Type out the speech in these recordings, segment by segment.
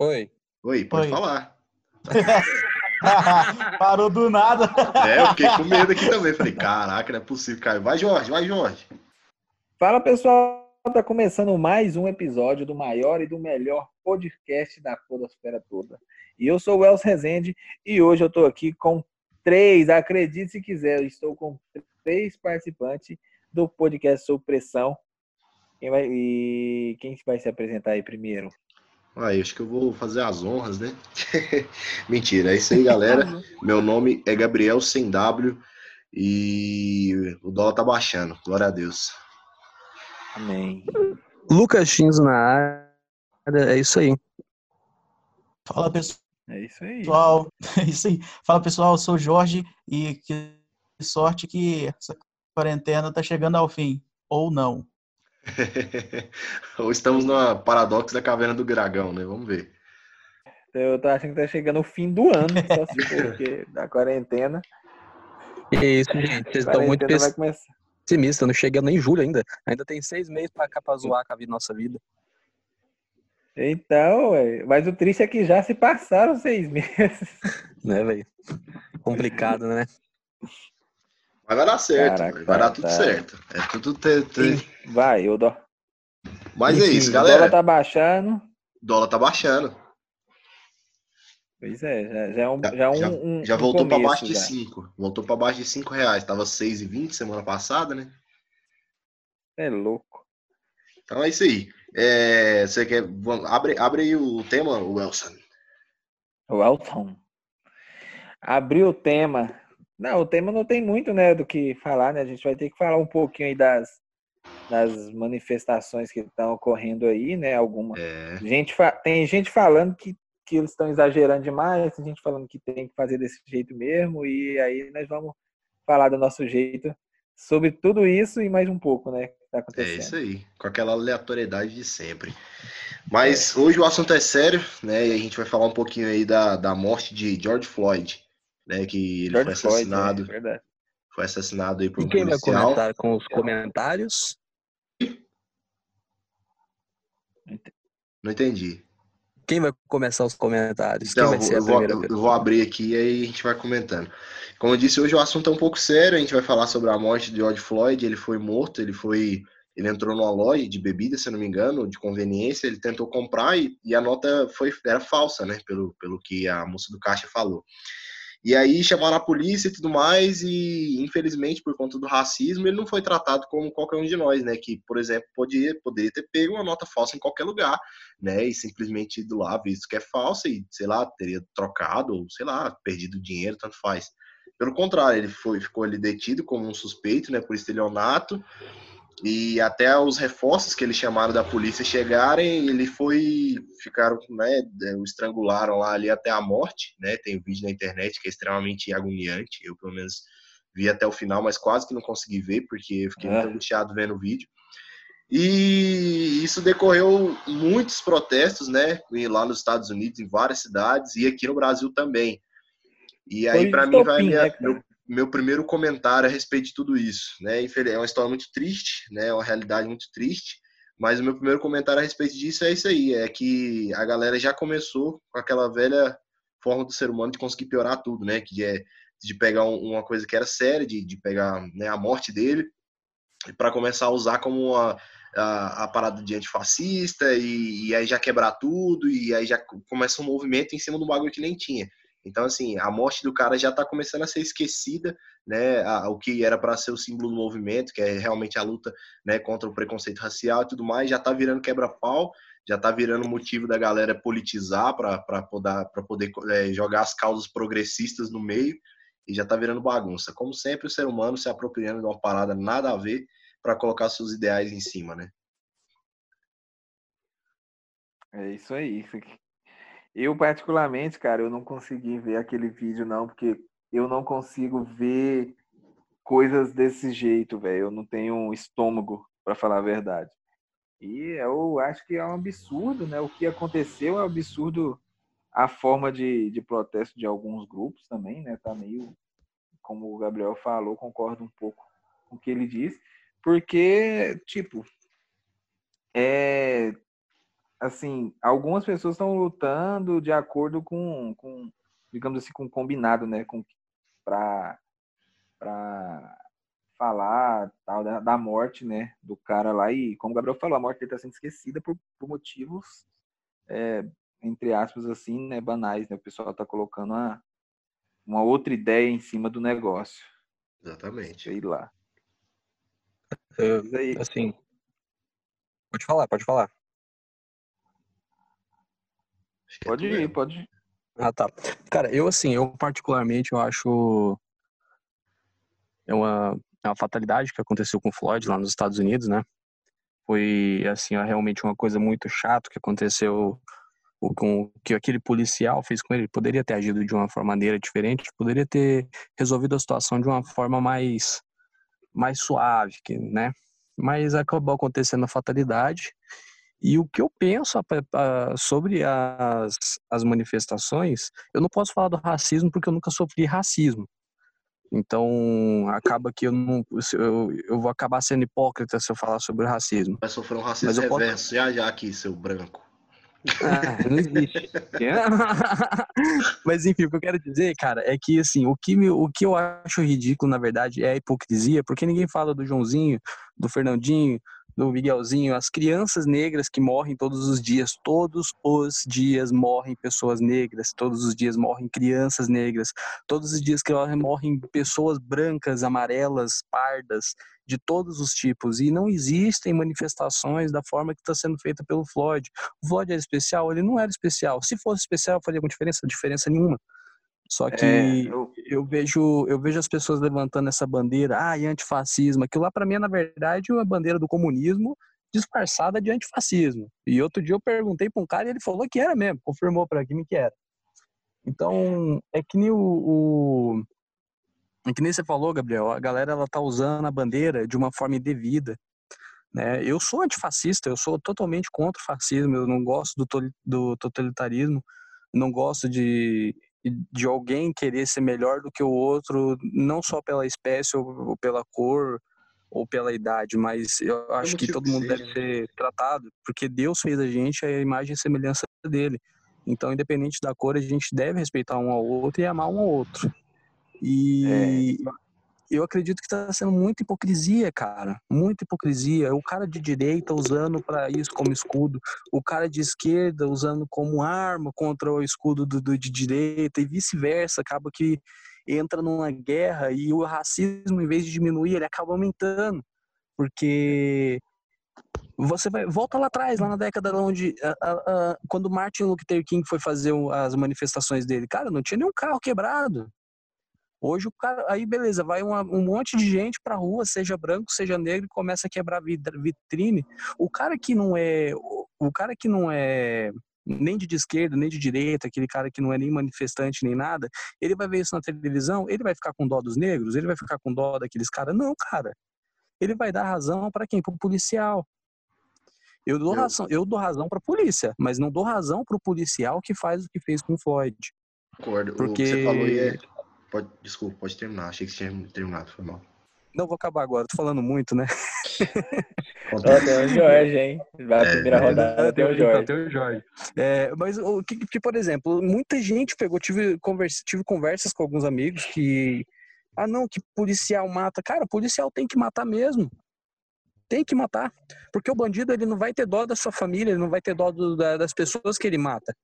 Oi. Oi, pode Oi. falar. Parou do nada. É, eu fiquei com medo aqui também. Falei, caraca, não é possível, Caio. Vai, Jorge, vai, Jorge. Fala pessoal, tá começando mais um episódio do maior e do melhor podcast da podosfera toda. E eu sou o Els Rezende e hoje eu tô aqui com três, acredite se quiser, eu estou com três participantes do podcast Sob Pressão. Quem vai, e quem vai se apresentar aí primeiro? Aí, acho que eu vou fazer as honras, né? Mentira, é isso aí, galera. Meu nome é Gabriel Sem W e o dólar tá baixando. Glória a Deus. Amém. Lucas Chinzo na área, é isso aí. Fala pessoal. É isso aí. É isso aí. Fala pessoal, eu sou o Jorge e que sorte que essa quarentena tá chegando ao fim. Ou não. Ou estamos na paradoxo da caverna do dragão, né? Vamos ver. Eu tô achando que tá chegando o fim do ano, só se for, porque da quarentena. Que isso, gente. Vocês estão muito pessimistas. Não chegando nem em julho ainda. Ainda tem seis meses pra cá pra zoar com a vida, nossa vida. Então, ué, mas o triste é que já se passaram seis meses. Né, velho? Complicado, né? Mas vai dar certo, Caraca, vai dar tudo tá. certo. É tudo ter, ter- Vai, eu dou. Mas é isso, O galera. dólar tá baixando. Dólar tá baixando. Pois é, já, já é um. Já- Já, é um, já- Já um voltou para baixo de já. 5. Voltou para baixo de 5 reais. Tava 6,20 semana passada, né? É louco. Então é isso aí. É, você quer. Abre, abre aí o tema, Wilson. O Elton. Abriu o tema. Não, o tema não tem muito, né, do que falar, né? A gente vai ter que falar um pouquinho aí das, das manifestações que estão ocorrendo aí, né? Alguma. É, Gente Tem gente falando que, que eles estão exagerando demais, tem gente falando que tem que fazer desse jeito mesmo, e aí nós vamos falar do nosso jeito sobre tudo isso e mais um pouco, né? Que tá é isso aí. Com aquela aleatoriedade de sempre. Mas hoje o assunto é sério, né? E a gente vai falar um pouquinho aí da, da morte de George Floyd, né? Que ele George foi Floyd, assassinado. é verdade. Foi assassinado aí por E um quem vai policial. comentar com os comentários? Não entendi. Quem vai começar os comentários? Quem Então, eu vou, eu vou abrir aqui e aí a gente vai comentando. Como eu disse, hoje o assunto é um pouco sério. A gente vai falar sobre a morte de George Floyd. Ele foi morto, ele foi. Ele entrou numa loja de bebida, se não me engano, de conveniência. Ele tentou comprar e, e a nota foi, era falsa, né? Pelo, pelo que a moça do caixa falou. E aí chamaram a polícia e tudo mais, e infelizmente, por conta do racismo, ele não foi tratado como qualquer um de nós, né? Que, por exemplo, poderia, poderia ter pego uma nota falsa em qualquer lugar, né? E simplesmente ido lá, visto que é falsa, e, sei lá, teria trocado, ou sei lá, perdido dinheiro, tanto faz. Pelo contrário, ele foi, ficou ali detido como um suspeito, né, por estelionato, e até os reforços que eles chamaram da polícia chegarem, ele foi, ficaram, né, o estrangularam lá ali até a morte, né, tem um vídeo na internet que é extremamente agoniante, eu pelo menos vi até o final, mas quase que não consegui ver, porque eu fiquei muito É. angustiado vendo o vídeo. E isso decorreu muitos protestos, né, lá nos Estados Unidos, em várias cidades, e aqui no Brasil também. E aí, para mim, vai minha- né, meu, meu primeiro comentário a respeito de tudo isso, né? É uma história muito triste, né? É uma realidade muito triste. Mas o meu primeiro comentário a respeito disso é isso aí, é que a galera já começou com aquela velha forma do ser humano de conseguir piorar tudo, né? Que é de pegar um- uma coisa que era séria, de, de pegar né, a morte dele, para começar a usar como uma, a, a parada de antifascista, e, e aí já quebrar tudo, e aí já começa um movimento em cima do bagulho que nem tinha. Então, assim, a morte do cara já está começando a ser esquecida, né? o que era para ser o símbolo do movimento, que é realmente a luta né, contra o preconceito racial e tudo mais, já está virando quebra-pau, já está virando motivo da galera politizar para poder, poder é, jogar as causas progressistas no meio, e já está virando bagunça. Como sempre, o ser humano se apropriando de uma parada nada a ver para colocar seus ideais em cima, né? É isso aí. Eu, particularmente, cara, eu não consegui ver aquele vídeo, não, porque eu não consigo ver coisas desse jeito, velho. Eu não tenho estômago, para falar a verdade. E eu acho que é um absurdo, né? O que aconteceu é um absurdo a forma de, de protesto de alguns grupos também, né? Tá meio, como o Gabriel falou, concordo um pouco com o que ele disse, porque, tipo, é, assim, algumas pessoas estão lutando de acordo com, com digamos assim, com combinado, né? Com, pra, pra falar tal, da, da, morte, né? Do cara lá. E, como o Gabriel falou, a morte dele está sendo esquecida por, por motivos, é, entre aspas, assim, né? Banais, né? O pessoal está colocando uma, uma outra ideia em cima do negócio. Exatamente. Sei lá. Eu, assim, pode falar, pode falar. Pode ir, pode ir. Ah, tá. Cara, eu assim, eu particularmente eu acho é uma, é uma fatalidade que aconteceu com o Floyd lá nos Estados Unidos, né? Foi assim, é realmente uma coisa muito chata que aconteceu o com que aquele policial fez com ele. ele poderia ter agido de uma forma maneira diferente, poderia ter resolvido a situação de uma forma mais mais suave, né? Mas acabou acontecendo a fatalidade e o que eu penso sobre as, as manifestações, eu não posso falar do racismo porque eu nunca sofri racismo. Então, acaba que eu não. Eu, eu vou acabar sendo hipócrita se eu falar sobre o racismo. Vai sofrer um racismo reverso, posso... já já aqui, seu branco. Ah, não existe. Mas enfim, o que eu quero dizer, cara, é que assim, o que, me, o que eu acho ridículo, na verdade, é a hipocrisia, porque ninguém fala do Joãozinho, do Fernandinho, do Miguelzinho, as crianças negras que morrem todos os dias, todos os dias morrem pessoas negras, todos os dias morrem crianças negras, todos os dias que morrem pessoas brancas, amarelas, pardas, de todos os tipos. E não existem manifestações da forma que está sendo feita pelo Floyd. O Floyd era especial? Ele não era especial. Se fosse especial, faria alguma diferença? Diferença nenhuma. Só que é, eu... eu... vejo eu vejo as pessoas levantando essa bandeira, ah, e antifascismo. Aquilo lá para mim é na verdade uma bandeira do comunismo disfarçada de antifascismo. E outro dia eu perguntei para um cara e ele falou que era mesmo, confirmou para mim que era. Então, é que nem o, o é que nem você falou, Gabriel, a galera ela tá usando a bandeira de uma forma indevida. Né? Eu sou antifascista, eu sou totalmente contra o fascismo, eu não gosto do, do totalitarismo, não gosto de de alguém querer ser melhor do que o outro, não só pela espécie ou, ou pela cor ou pela idade, mas eu acho que todo mundo deve ser tratado, porque Deus fez a gente a imagem e semelhança dele. Então, independente da cor, a gente deve respeitar um ao outro e amar um ao outro. E é eu acredito que está sendo muita hipocrisia, cara. Muita hipocrisia. O cara de direita usando para isso como escudo, o cara de esquerda usando como arma contra o escudo do, do de direita e vice-versa. Acaba que entra numa guerra e o racismo, em vez de diminuir, ele acaba aumentando. Porque você vai volta lá atrás, lá na década onde a, a, a, quando Martin Luther King foi fazer as manifestações dele, cara, não tinha nenhum carro quebrado. Hoje o cara, aí beleza, vai uma, um monte de gente pra rua, seja branco, seja negro, e começa a quebrar vitrine. O cara que não é, o cara que não é nem de esquerda, nem de direita, aquele cara que não é nem manifestante nem nada, ele vai ver isso na televisão, ele vai ficar com dó dos negros, ele vai ficar com dó daqueles caras? Não, cara. Ele vai dar razão para quem? Pro policial. Eu dou eu... razão, eu dou razão para polícia, mas não dou razão pro policial que faz o que fez com o Floyd. Concordo. Porque... O que você falou é Pode, desculpa, pode terminar. Achei que você tinha terminado, foi mal. Não, vou acabar agora, tô falando muito, né? Tem o Jorge, hein? Vai a é, primeira é, rodada, tem o Jorge. Tem o Jorge. É, mas o que, que, por exemplo, muita gente pegou, tive, conversa, tive conversas com alguns amigos que. Ah, não, que policial mata. Cara, policial tem que matar mesmo. Tem que matar. Porque o bandido ele não vai ter dó da sua família, ele não vai ter dó do, da, das pessoas que ele mata.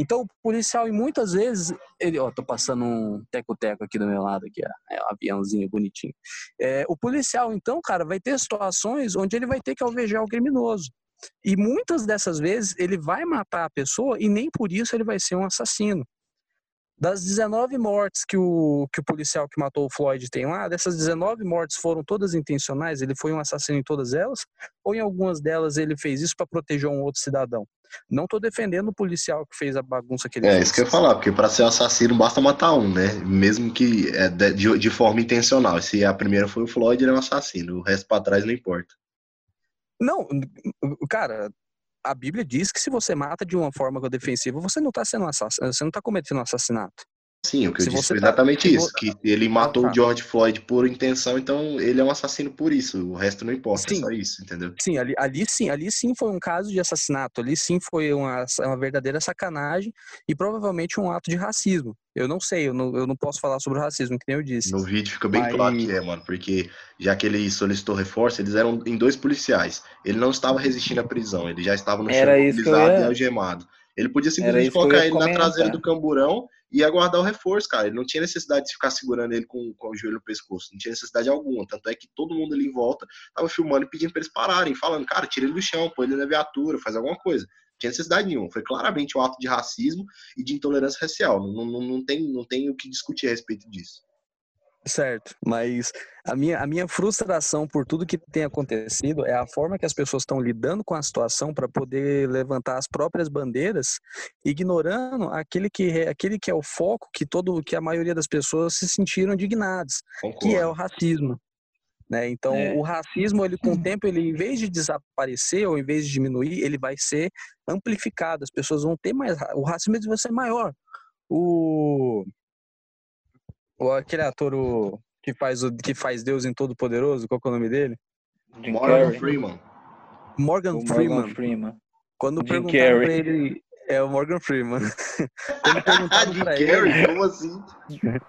Então, o policial, e muitas vezes, ele, ó, tô passando um teco-teco aqui do meu lado, aqui, ó, é um aviãozinho bonitinho. É, o policial, então, cara, vai ter situações onde ele vai ter que alvejar o criminoso. E muitas dessas vezes ele vai matar a pessoa e nem por isso ele vai ser um assassino. Das 19 mortes que o, que o policial que matou o Floyd tem lá, dessas 19 mortes foram todas intencionais? Ele foi um assassino em todas elas? Ou em algumas delas ele fez isso para proteger um outro cidadão? Não estou defendendo o policial que fez a bagunça que ele É fez. isso que eu ia falar, porque para ser assassino basta matar um, né? Mesmo que é de, de forma intencional. Se a primeira foi o Floyd, ele é um assassino. O resto para trás não importa. Não, cara, a Bíblia diz que se você mata de uma forma defensiva, você não está sendo assassino, você não está cometendo um assassinato. Sim, o que eu Se disse foi tá- exatamente se isso, que ele matou tá. o George Floyd por intenção, então ele é um assassino por isso, o resto não importa, é Sim. só isso, entendeu? Sim, ali, ali sim, ali sim foi um caso de assassinato, ali sim foi uma, uma verdadeira sacanagem e provavelmente um ato de racismo. Eu não sei, eu não, eu não posso falar sobre o racismo, que nem eu disse. No vídeo fica bem Mas- claro que é, mano, porque já que ele solicitou reforço, eles eram em dois policiais. Ele não estava resistindo à prisão, ele já estava no chão ia- e algemado. Ele podia simplesmente colocar ele na traseira do camburão e aguardar o reforço, cara. Ele não tinha necessidade de ficar segurando ele com, com o joelho no pescoço, não tinha necessidade alguma. Tanto é que todo mundo ali em volta tava filmando e pedindo pra eles pararem, falando, cara, tira ele do chão, põe ele na viatura, faz alguma coisa. Não tinha necessidade nenhuma. Foi claramente um ato de racismo e de intolerância racial. Não, não, não, tem, não tem o que discutir a respeito disso. Certo, mas a minha, a minha frustração por tudo que tem acontecido é a forma que as pessoas estão lidando com a situação para poder levantar as próprias bandeiras, ignorando aquele que, é- aquele que é o foco que todo que a maioria das pessoas se sentiram indignadas, que é o racismo. Né? Então, É. o racismo, ele com o tempo, ele em vez de desaparecer ou em vez de diminuir, ele vai ser amplificado. As pessoas vão ter mais, o racismo vai ser maior. O o aquele ator o, que faz o que faz Deus em Todo Poderoso, qual que é o nome dele? Jim Morgan Carrey. Freeman. Morgan O Freeman. Morgan Freeman. Quando Jim perguntaram pra ele, é o Morgan Freeman. Quando Ah, perguntaram Jim pra Carrey? ele, Como assim?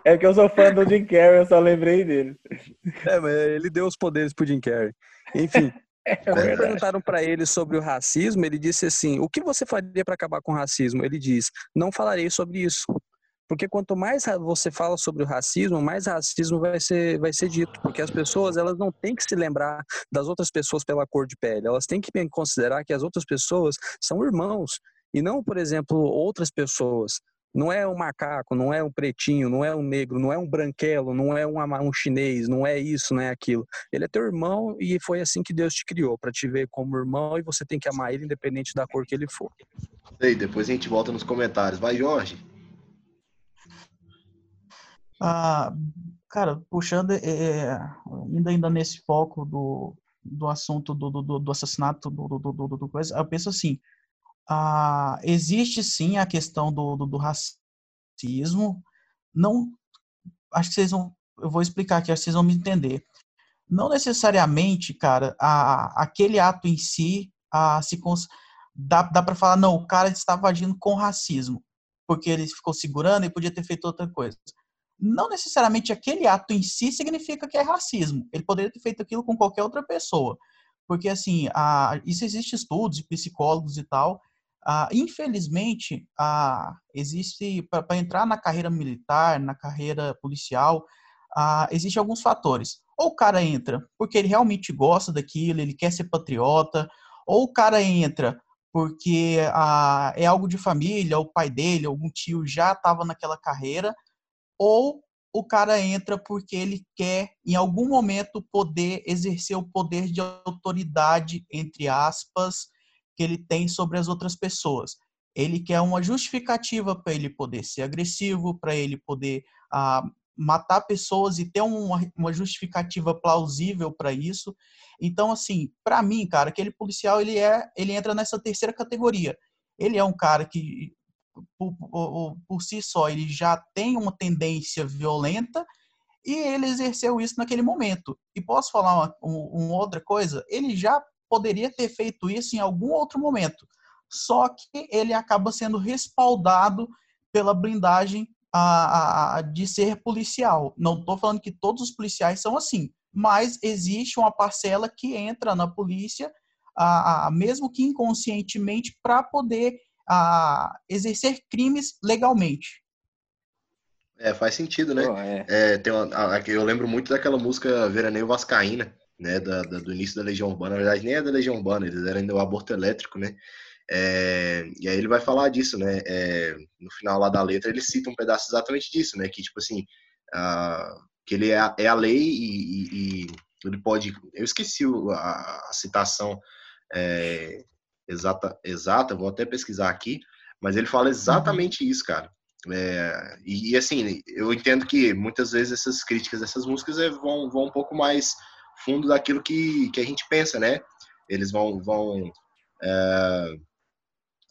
É que eu sou fã do Jim Carrey, eu só lembrei dele. é, mas ele deu os poderes pro Jim Carrey. Enfim, É Quando perguntaram para ele sobre o racismo, ele disse assim: "O que você faria para acabar com o racismo?" Ele diz: "Não falarei sobre isso." Porque quanto mais você fala sobre o racismo, mais racismo vai ser, vai ser dito. Porque as pessoas elas não têm que se lembrar das outras pessoas pela cor de pele. Elas têm que considerar que as outras pessoas são irmãos. E não, por exemplo, outras pessoas. Não é um macaco, não é um pretinho, não é um negro, não é um branquelo, não é um, um chinês, não é isso, não é aquilo. Ele é teu irmão e foi assim que Deus te criou, para te ver como irmão e você tem que amar ele independente da cor que ele for. Ei, depois a gente volta nos comentários. Vai, Jorge. Ah, cara, puxando, é, ainda, ainda nesse foco do, do assunto do, do, do assassinato do, do, do, do- do coisa, eu penso assim, ah, existe sim a questão do, do, do racismo, não, acho que vocês vão, eu vou explicar aqui, acho que vocês vão me entender. Não necessariamente, cara, a, aquele ato em si, a, se cons, dá, dá para falar, não, o cara estava agindo com racismo, porque ele ficou segurando e podia ter feito outra coisa não necessariamente aquele ato em si significa que é racismo. Ele poderia ter feito aquilo com qualquer outra pessoa. Porque, assim, a, isso existe estudos de psicólogos e tal. Ah, infelizmente, ah, existe, para entrar na carreira militar, na carreira policial, existem alguns fatores. Ou o cara entra porque ele realmente gosta daquilo, ele quer ser patriota, ou o cara entra porque ah, é algo de família, o pai dele, algum tio já estava naquela carreira, ou o cara entra porque ele quer, em algum momento, poder exercer o poder de autoridade, entre aspas, que ele tem sobre as outras pessoas. Ele quer uma justificativa para ele poder ser agressivo, para ele poder ah, matar pessoas e ter uma, uma justificativa plausível para isso. Então, assim, para mim, cara, aquele policial ele é, ele entra nessa terceira categoria. Ele é um cara que por, por, por, si só, ele já tem uma tendência violenta e ele exerceu isso naquele momento. E posso falar uma, uma, outra coisa? Ele já poderia ter feito isso em algum outro momento, só que ele acaba sendo respaldado pela blindagem a, a, de ser policial. Não estou falando que todos os policiais são assim, mas existe uma parcela que entra na polícia, a, mesmo que inconscientemente, para poder a exercer crimes legalmente. É, faz sentido, né? Pô, é. É, tem uma, a- eu lembro muito daquela música Veraneio Vascaína, né? Da, da- do início da Legião Urbana. Na verdade, nem é da Legião Urbana, eles eram ainda o aborto elétrico, né? É, e aí ele vai falar disso, né? É, no final lá da letra, ele cita um pedaço exatamente disso, né? Que, tipo assim, a- que ele é a, é a lei e, e- e ele pode... Eu esqueci a, a citação é, exata, exata, vou até pesquisar aqui, mas ele fala exatamente isso, cara. É, e, e, assim, eu entendo que muitas vezes essas críticas dessas músicas é, vão, vão um pouco mais fundo daquilo que, que a gente pensa, né? Eles vão, vão é,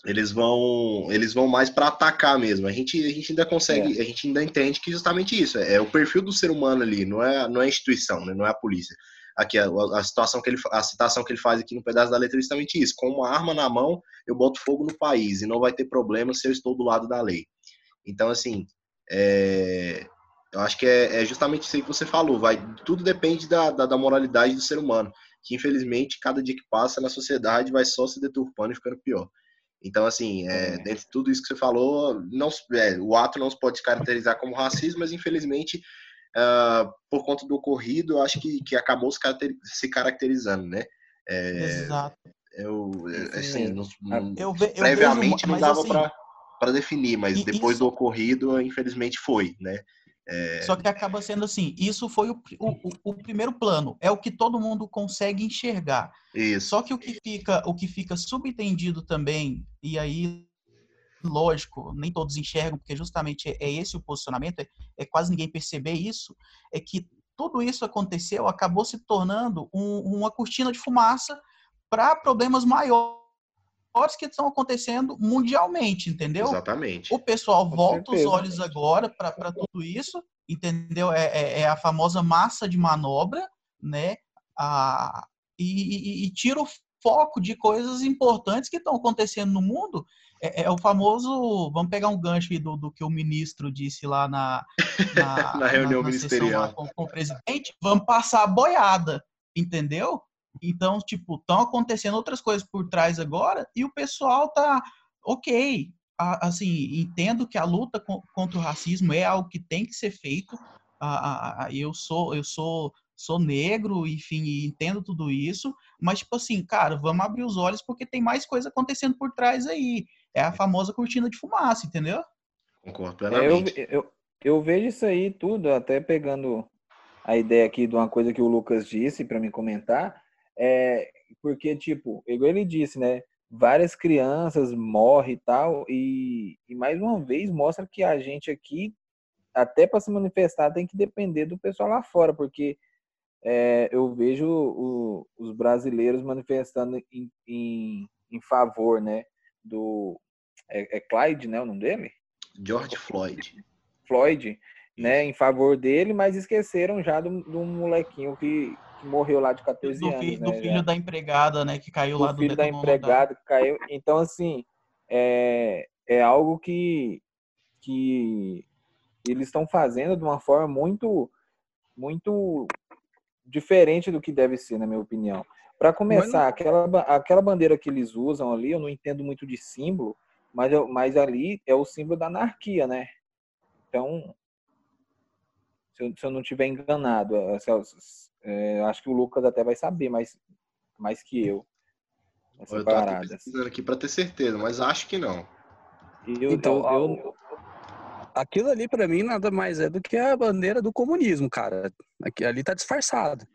eles vão eles vão mais para atacar mesmo. A gente, a gente ainda consegue, é. a gente ainda entende que justamente isso é, é, o perfil do ser humano ali, não é não é a instituição, né? não é a polícia. Aqui a, a, situação que ele a citação que ele faz aqui no pedaço da letra é justamente isso. Com uma arma na mão, eu boto fogo no país e não vai ter problema se eu estou do lado da lei. Então assim, é, eu acho que é, é, justamente isso aí que você falou. Vai, tudo depende da, da, da moralidade do ser humano que infelizmente cada dia que passa na sociedade vai só se deturpando e ficando pior. Então, assim, é, dentro de tudo isso que você falou, não, é, o ato não se pode caracterizar como racismo, mas infelizmente, uh, por conta do ocorrido, eu acho que, que acabou se caracterizando, né? É, Exato. Eu, assim, não, eu ve, eu previamente vejo, não dava assim, para definir, mas depois isso... do ocorrido, infelizmente foi, né? É... Só que acaba sendo assim, isso foi o, o, o, primeiro plano, é o que todo mundo consegue enxergar. Isso. Só que o que fica, o que fica subentendido também, e aí, lógico, nem todos enxergam, porque justamente é, é esse o posicionamento, é, é, quase ninguém perceber isso, é que tudo isso aconteceu, acabou se tornando um, uma cortina de fumaça para problemas maiores que estão acontecendo mundialmente, entendeu? Exatamente. O pessoal Com volta certeza. os olhos agora para tudo isso, entendeu? É, é, é, a famosa massa de manobra, né? A, e, e, e tira o foco de coisas importantes que estão acontecendo no mundo. É, é, o famoso. Vamos pegar um gancho do, do que o ministro disse lá na, na, na reunião na, na ministerial com, com o presidente. Vamos passar a boiada, entendeu? Então, tipo, estão acontecendo outras coisas por trás agora e o pessoal tá ok. Assim, entendo que a luta contra o racismo é algo que tem que ser feito. Eu sou, eu sou, sou negro, enfim, entendo tudo isso. Mas, tipo assim, cara, vamos abrir os olhos porque tem mais coisa acontecendo por trás aí. É a famosa cortina de fumaça, entendeu? Concordo plenamente. Eu, eu, eu vejo isso aí tudo, até pegando a ideia aqui de uma coisa que o Lucas disse para me comentar é, porque, tipo, igual ele disse, né? Várias crianças morrem e tal, e, e mais uma vez mostra que a gente aqui, até para se manifestar, tem que depender do pessoal lá fora, porque é, eu vejo o, os brasileiros manifestando em, em, em, favor, né? Do. É, é Clyde, né? O nome dele? George Floyd. Floyd, né? Em favor dele, mas esqueceram já do, do molequinho que, que morreu lá de 14 do anos. Filho, né, do filho já. da empregada, né? Que caiu do lá do filho da empregada que caiu. Então, assim, é, é algo que, que eles estão fazendo de uma forma muito, muito diferente do que deve ser, na minha opinião. Para começar, aquela, aquela bandeira que eles usam ali, eu não entendo muito de símbolo, mas, eu, mas ali é o símbolo da anarquia, né? Então, se eu, se eu não estiver enganado, é, acho que o Lucas até vai saber mais, mais que eu. Eu tô aqui para ter certeza, mas acho que não. Eu, então, eu, eu, aquilo ali para mim nada mais é do que a bandeira do comunismo, cara. Aqui, ali tá disfarçado.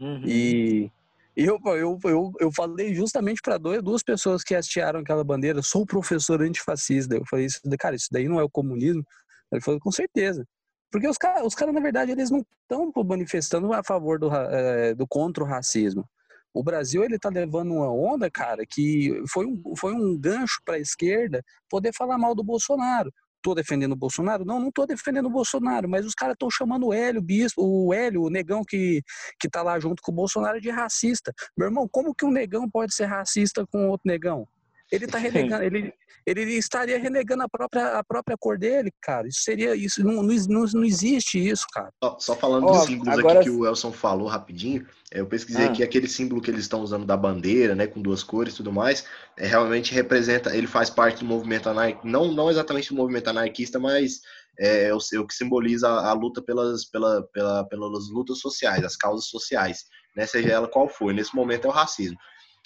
Uhum. E eu, eu, eu, eu falei justamente para duas pessoas que hastearam aquela bandeira, sou professor antifascista. Eu falei, isso, cara, isso daí não é o comunismo? Ele falou, com certeza. Porque os caras, os cara, na verdade, eles não estão manifestando a favor do, é, do contra o racismo. O Brasil ele tá levando uma onda, cara, que foi um, foi um gancho para a esquerda poder falar mal do Bolsonaro. Tô defendendo o Bolsonaro? Não, não tô defendendo o Bolsonaro, mas os caras estão chamando o Hélio, o bispo, o Hélio, o negão que, que tá lá junto com o Bolsonaro de racista. Meu irmão, como que um negão pode ser racista com outro negão? Ele tá renegando, ele, ele estaria renegando a própria, a própria cor dele, cara. Isso seria isso, não, não, não existe isso, cara. Só, só falando oh, dos símbolos agora... aqui que o Elson falou rapidinho, eu pesquisei ah. aqui aquele símbolo que eles estão usando da bandeira, né, com duas cores e tudo mais, é, realmente representa, ele faz parte do movimento anarquista, não, não exatamente do movimento anarquista, mas é, é, o, é o que simboliza a, a luta pelas, pela, pela, pelas lutas sociais, as causas sociais, né, seja ela qual for. Nesse momento é o racismo.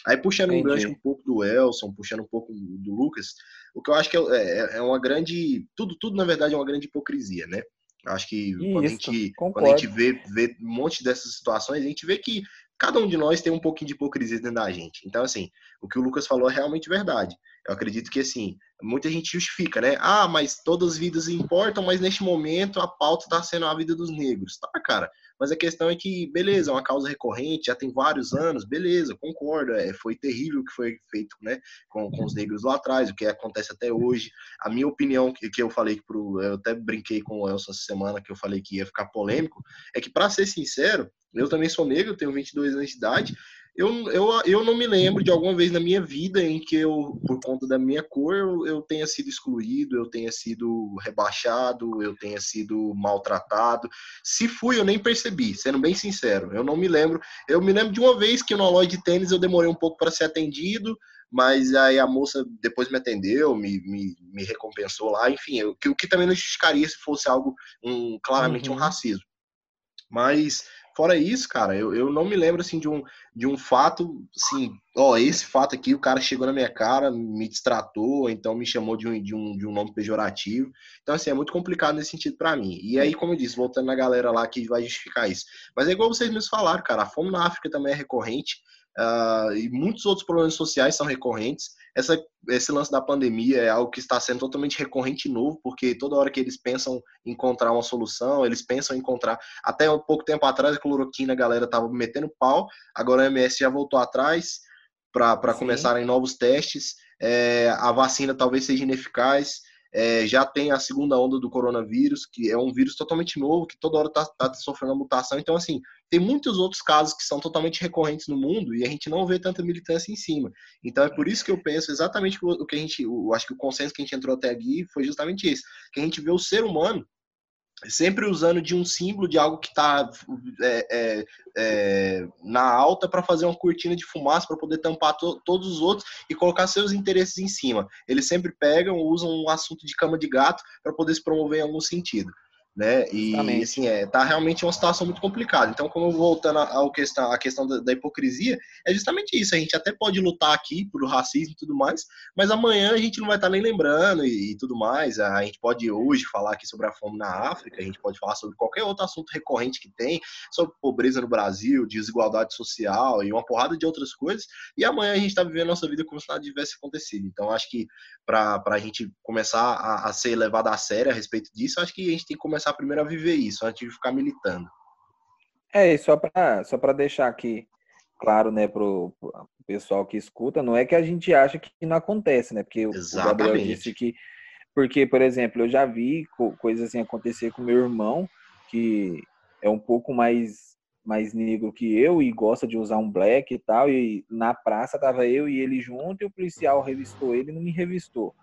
Aí puxando Entendi. um gancho um pouco do Elson, puxando um pouco do Lucas, o que eu acho que é, é, é uma grande. Tudo, tudo, na verdade, é uma grande hipocrisia, né? Acho que Isso, quando, a gente, quando a gente vê, vê um monte dessas situações, a gente vê que cada um de nós tem um pouquinho de hipocrisia dentro da gente. Então, assim, o que o Lucas falou é realmente verdade. Eu acredito que, assim, muita gente justifica, né? Ah, mas todas as vidas importam, mas neste momento a pauta está sendo a vida dos negros. Tá, cara. Mas a questão é que, beleza, é uma causa recorrente, já tem vários anos, beleza, concordo, é, foi terrível o que foi feito né, com, com os negros lá atrás, o que acontece até hoje. A minha opinião, que, que eu falei pro. Eu até brinquei com o Elson essa semana, que eu falei que ia ficar polêmico, é que, para ser sincero, eu também sou negro, tenho 22 anos de idade, eu, eu, eu não me lembro de alguma vez na minha vida em que eu, por conta da minha cor, eu, eu tenha sido excluído, eu tenha sido rebaixado, eu tenha sido maltratado. Se fui, eu nem percebi, sendo bem sincero. Eu não me lembro. Eu me lembro de uma vez que no loja de tênis eu demorei um pouco para ser atendido, mas aí a moça depois me atendeu, me, me, me recompensou lá, enfim, o que, o que também não justificaria se fosse algo um, claramente uhum. um racismo. Mas Fora isso, cara, eu, eu não me lembro assim de um, de um fato, assim, ó, esse fato aqui, o cara chegou na minha cara, me distratou, então me chamou de um, de um, de um nome pejorativo. Então, assim, é muito complicado nesse sentido para mim. E aí, como eu disse, voltando na galera lá que vai justificar isso. Mas é igual vocês mesmos falaram, cara, a fome na África também é recorrente. Uh, e muitos outros problemas sociais são recorrentes. Essa, esse lance da pandemia é algo que está sendo totalmente recorrente e novo, porque toda hora que eles pensam em encontrar uma solução, eles pensam em encontrar. Até um pouco tempo atrás, a cloroquina, a galera estava metendo pau, agora a OMS já voltou atrás para começarem novos testes. É, a vacina talvez seja ineficaz é, já tem a segunda onda do coronavírus, que é um vírus totalmente novo, que toda hora está tá sofrendo mutação. Então, assim, tem muitos outros casos que são totalmente recorrentes no mundo e a gente não vê tanta militância em cima. Então, é por isso que eu penso exatamente o que a gente, eu acho que o consenso que a gente entrou até aqui foi justamente esse, que a gente vê o ser humano sempre usando de um símbolo de algo que está é, é, é, na alta para fazer uma cortina de fumaça para poder tampar to, todos os outros e colocar seus interesses em cima. Eles sempre pegam, usam um assunto de cama de gato para poder se promover em algum sentido né? E assim, é, tá realmente uma situação muito complicada. Então, como voltando ao questão, a questão da, da, hipocrisia, é justamente isso. A gente até pode lutar aqui por racismo e tudo mais, mas amanhã a gente não vai estar tá nem lembrando e, e, tudo mais. A gente pode hoje falar aqui sobre a fome na África, a gente pode falar sobre qualquer outro assunto recorrente que tem, sobre pobreza no Brasil, desigualdade social e uma porrada de outras coisas. E amanhã a gente está vivendo a nossa vida como se nada tivesse acontecido. Então, acho que para a gente começar a, a ser levado a sério a respeito disso, acho que a gente tem que começar começar primeiro a viver isso, antes de ficar militando. É, e só para só deixar aqui claro, né, pro, pro pessoal que escuta, não é que a gente acha que não acontece, né? Porque Exatamente. o Gabriel disse que porque, por exemplo, eu já vi coisas assim acontecer com meu irmão, que é um pouco mais mais negro que eu e gosta de usar um black e tal, e na praça tava eu e ele junto e o policial revistou ele e não me revistou.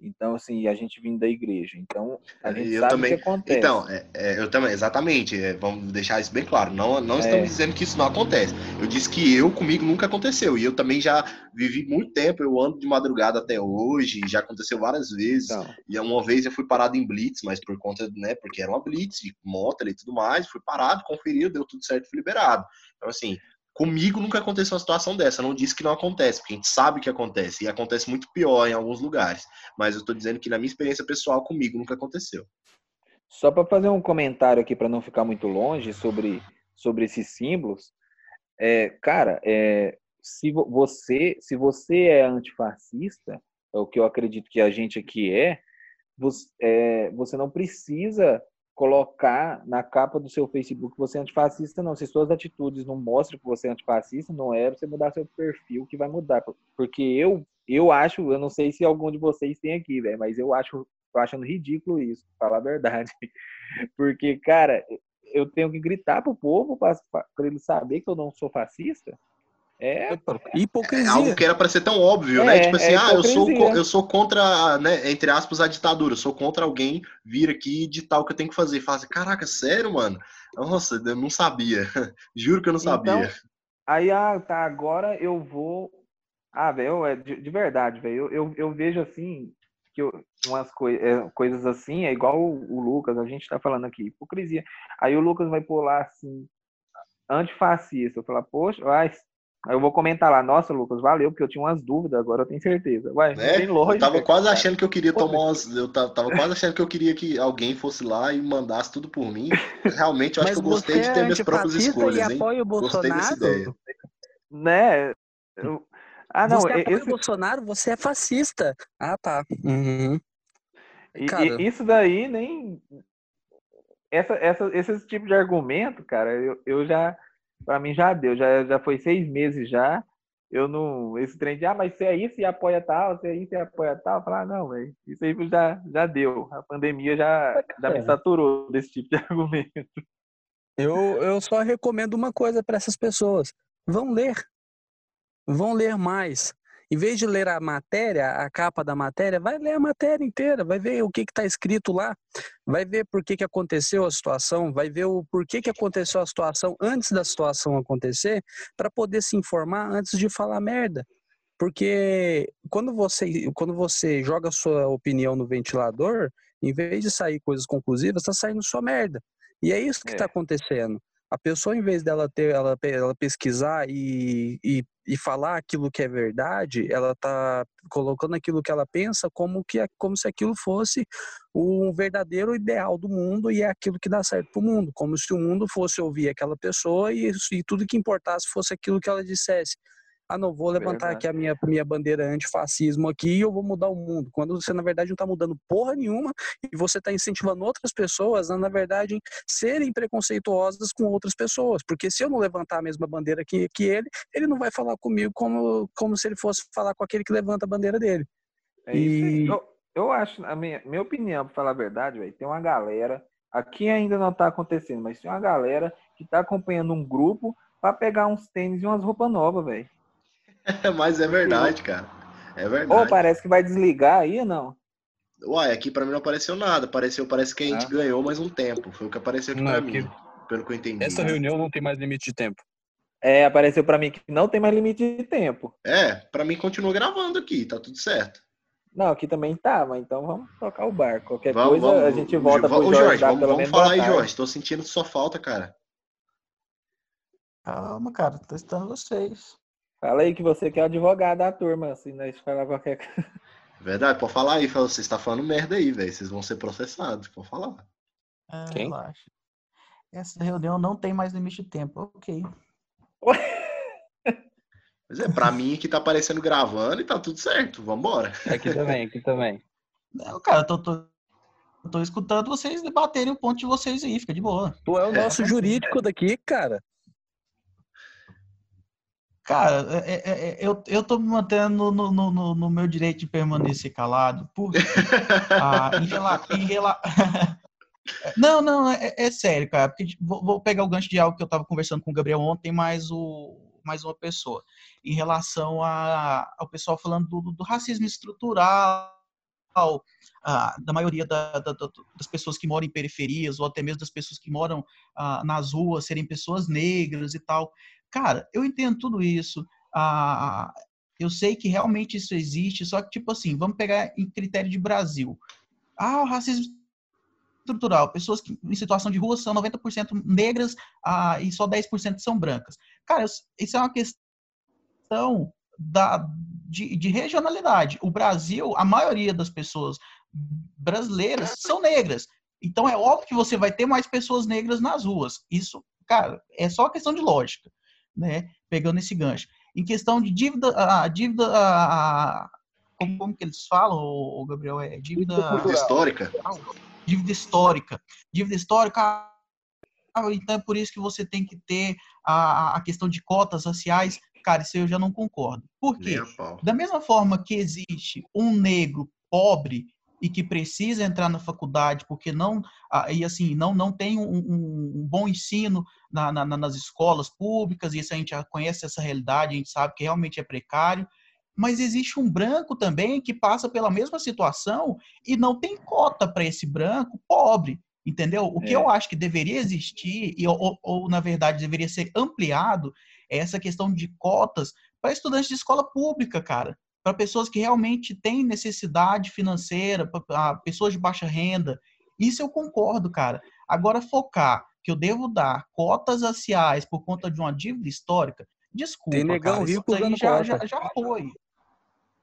Então, assim, a gente vindo da igreja. Então, a gente eu sabe também, o que acontece. Então, é, é, eu também, exatamente. É, vamos deixar isso bem claro. Não, não estamos é. dizendo que isso não acontece. Eu disse que eu, comigo, nunca aconteceu. E eu também já vivi muito tempo. Eu ando de madrugada até hoje. Já aconteceu várias vezes. Então. E uma vez eu fui parado em blitz, mas por conta, né, porque era uma blitz, moto e tudo mais. Fui parado, conferido, deu tudo certo, fui liberado. Então, assim, Comigo nunca aconteceu uma situação dessa. Eu não disse que não acontece, porque a gente sabe que acontece. E acontece muito pior em alguns lugares. Mas eu estou dizendo que na minha experiência pessoal, comigo nunca aconteceu. Só para fazer um comentário aqui, para não ficar muito longe, sobre, sobre esses símbolos. É, cara, é, se você, se você é antifascista, é o que eu acredito que a gente aqui é, você, é, você não precisa colocar na capa do seu Facebook que você é antifascista, não. Se suas atitudes não mostram que você é antifascista, não é você mudar seu perfil que vai mudar. Porque eu, eu acho, eu não sei se algum de vocês tem aqui, velho, mas eu acho, tô achando ridículo isso, falar a verdade. Porque, cara, eu tenho que gritar pro povo para ele saber que eu não sou fascista. É, é hipocrisia. É algo que era para ser tão óbvio, né? é, né? Tipo assim, é ah, eu sou, eu sou contra, né, entre aspas, a ditadura. Eu sou contra alguém vir aqui e ditar o que eu tenho que fazer. Fala assim, caraca, sério, mano? Nossa, eu não sabia. Juro que eu não então, sabia. Aí, ah, tá, agora eu vou. Ah, velho, é de, de verdade, velho. Eu, eu, eu, vejo assim, que eu, umas coi é, coisas assim, é igual o, o, Lucas, a gente tá falando aqui, hipocrisia. Aí o Lucas vai pular assim, antifascista. Eu falo, poxa, ai, eu vou comentar lá, nossa, Lucas, valeu, porque eu tinha umas dúvidas, agora eu tenho certeza. Ué, é, tem lógica. Eu tava quase achando que eu queria tomar umas. Eu tava, tava, quase achando que eu queria que alguém fosse lá e mandasse tudo por mim. Realmente, eu acho que eu gostei de ter é minhas próprias escolhas. E apoia o Bolsonaro? Gostei dessa ideia. Né? Ah, não. Você apoia esse... o Bolsonaro, você é fascista. Ah, tá. Uhum. E, e isso daí nem essa, essa, esse tipo de argumento, cara, eu, eu já, para mim já deu, já, já foi seis meses já. Eu não, esse trem de, ah, mas se é isso e apoia tal, se é isso e apoia tal, falar, ah, não, velho, isso aí já, já deu. A pandemia já, já me saturou desse tipo de argumento. Eu, eu só recomendo uma coisa para essas pessoas: vão ler. Vão ler mais. Em vez de ler a matéria, a capa da matéria, vai ler a matéria inteira, vai ver o que está escrito lá, vai ver por que, que aconteceu a situação, vai ver o porquê que aconteceu a situação antes da situação acontecer, para poder se informar antes de falar merda. Porque quando você, quando você joga a sua opinião no ventilador, em vez de sair coisas conclusivas, está saindo sua merda. E é isso que está é. acontecendo. A pessoa, em vez dela ter, ela, ela pesquisar e, e, e, falar aquilo que é verdade, ela está colocando aquilo que ela pensa como, que, como se aquilo fosse o verdadeiro ideal do mundo e é aquilo que dá certo para o mundo. Como se o mundo fosse ouvir aquela pessoa e, e tudo que importasse fosse aquilo que ela dissesse ah, não, vou levantar verdade. aqui a minha, minha bandeira antifascismo aqui e eu vou mudar o mundo. Quando você, na verdade, não está mudando porra nenhuma e você está incentivando outras pessoas a, na verdade, serem preconceituosas com outras pessoas. Porque se eu não levantar a mesma bandeira que, que ele, ele não vai falar comigo como, como se ele fosse falar com aquele que levanta a bandeira dele. É e... Eu, eu acho, a minha, minha opinião, para falar a verdade, véio, tem uma galera, aqui ainda não está acontecendo, mas tem uma galera que está acompanhando um grupo para pegar uns tênis e umas roupas novas, velho. Mas é verdade, cara. É verdade. Ou parece que vai desligar aí ou não? Uai, aqui pra mim não apareceu nada. Apareceu, parece que a gente ah. ganhou mais um tempo. Foi o que apareceu aqui não, pra mim, pelo que eu entendi. Essa né? reunião não tem mais limite de tempo. É, apareceu pra mim que não tem mais limite de tempo. É, pra mim continua gravando aqui, tá tudo certo. Não, aqui também tá, mas então vamos tocar o barco. Qualquer vamos, coisa vamos, a gente volta pro Jorge, Jorge vamos, vamos falar aí, Jorge. Tô sentindo sua falta, cara. Calma, cara, tô testando vocês. Fala aí que você que é advogado da turma, assim, né? Se falar qualquer coisa. Verdade, pode falar aí, você está falando merda aí, velho. Vocês vão ser processados, pode falar. É, Quem? Relaxa. Essa reunião não tem mais limite de tempo, ok. Mas é, pra mim que tá aparecendo gravando e tá tudo certo, vambora. Aqui também, aqui também. Não, cara, eu tô, tô, eu tô escutando vocês debaterem o ponto de vocês aí, fica de boa. Tu é o nosso é. jurídico daqui, cara. Cara, é, é, é, eu, eu tô me mantendo no, no, no, no meu direito de permanecer calado, porque ah, em rela, em rela... Não, não, é, é, sério, cara, porque vou, vou, pegar o gancho de algo que eu tava conversando com o Gabriel ontem, mais, o, mais uma pessoa, em relação a, ao pessoal falando do, do racismo estrutural, ah, da maioria da, da, das pessoas que moram em periferias, ou até mesmo das pessoas que moram ah, nas ruas serem pessoas negras e tal. Cara, eu entendo tudo isso. Ah, eu sei que realmente isso existe, só que, tipo assim, vamos pegar em critério de Brasil. Ah, o racismo estrutural. Pessoas que, em situação de rua são 90% negras ah, e só 10% são brancas. Cara, isso é uma questão da, de, de, regionalidade. O Brasil, a maioria das pessoas brasileiras são negras. Então é óbvio que você vai ter mais pessoas negras nas ruas. Isso, cara, é só questão de lógica né, pegando esse gancho. Em questão de dívida, a dívida, a, como, como que eles falam, o Gabriel, é dívida, dívida histórica. Dívida histórica. Dívida histórica, ah, então é por isso que você tem que ter a, a questão de cotas raciais. Cara, isso eu já não concordo. Por quê? Da mesma forma que existe um negro pobre e que precisa entrar na faculdade porque não e assim não não tem um, um, um bom ensino na, na, nas escolas públicas e isso a gente já conhece essa realidade a gente sabe que realmente é precário mas existe um branco também que passa pela mesma situação e não tem cota para esse branco pobre entendeu o que é. eu acho que deveria existir e ou, ou na verdade deveria ser ampliado é essa questão de cotas para estudantes de escola pública cara para pessoas que realmente têm necessidade financeira, para pessoas de baixa renda. Isso eu concordo, cara. Agora, focar que eu devo dar cotas raciais por conta de uma dívida histórica, desculpa. Tem negão cara, rico isso aí já, já, já, foi.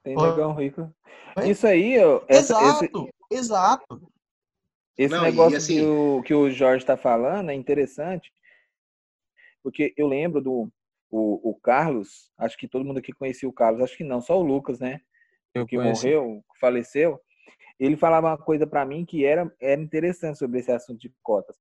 Tem negão rico. Isso aí, eu, exato, esse, exato. Esse Não, negócio assim... que, o, que o Jorge está falando é interessante, porque eu lembro do, o, o Carlos, acho que todo mundo aqui conhecia o Carlos, acho que não, só o Lucas, né? Eu que morreu, faleceu. ele falava uma coisa para mim que era, era interessante sobre esse assunto de cotas.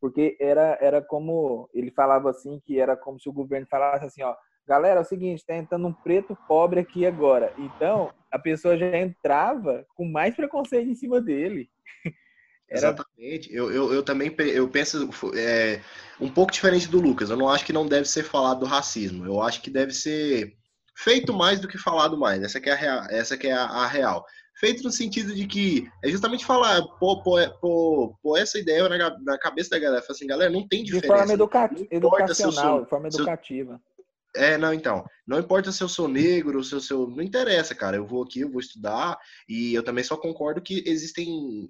Porque era, era como, ele falava assim, que era como se o governo falasse assim, ó, galera, é o seguinte, tá entrando um preto pobre aqui agora. Então, a pessoa já entrava com mais preconceito em cima dele. Era... Exatamente. Eu, eu, eu também eu penso é, um pouco diferente do Lucas. Eu não acho que não deve ser falado do racismo. Eu acho que deve ser feito mais do que falado mais. Essa que é a real. Essa que é a, a real. Feito no sentido de que é justamente falar, pôr, pôr, pôr, pôr essa ideia na, na, cabeça da galera. Falar assim, galera, não tem diferença. De forma educa... educacional, de forma educativa. É, não, então. Não importa se eu sou negro, se eu sou. Não interessa, cara. Eu vou aqui, eu vou estudar. E eu também só concordo que existem.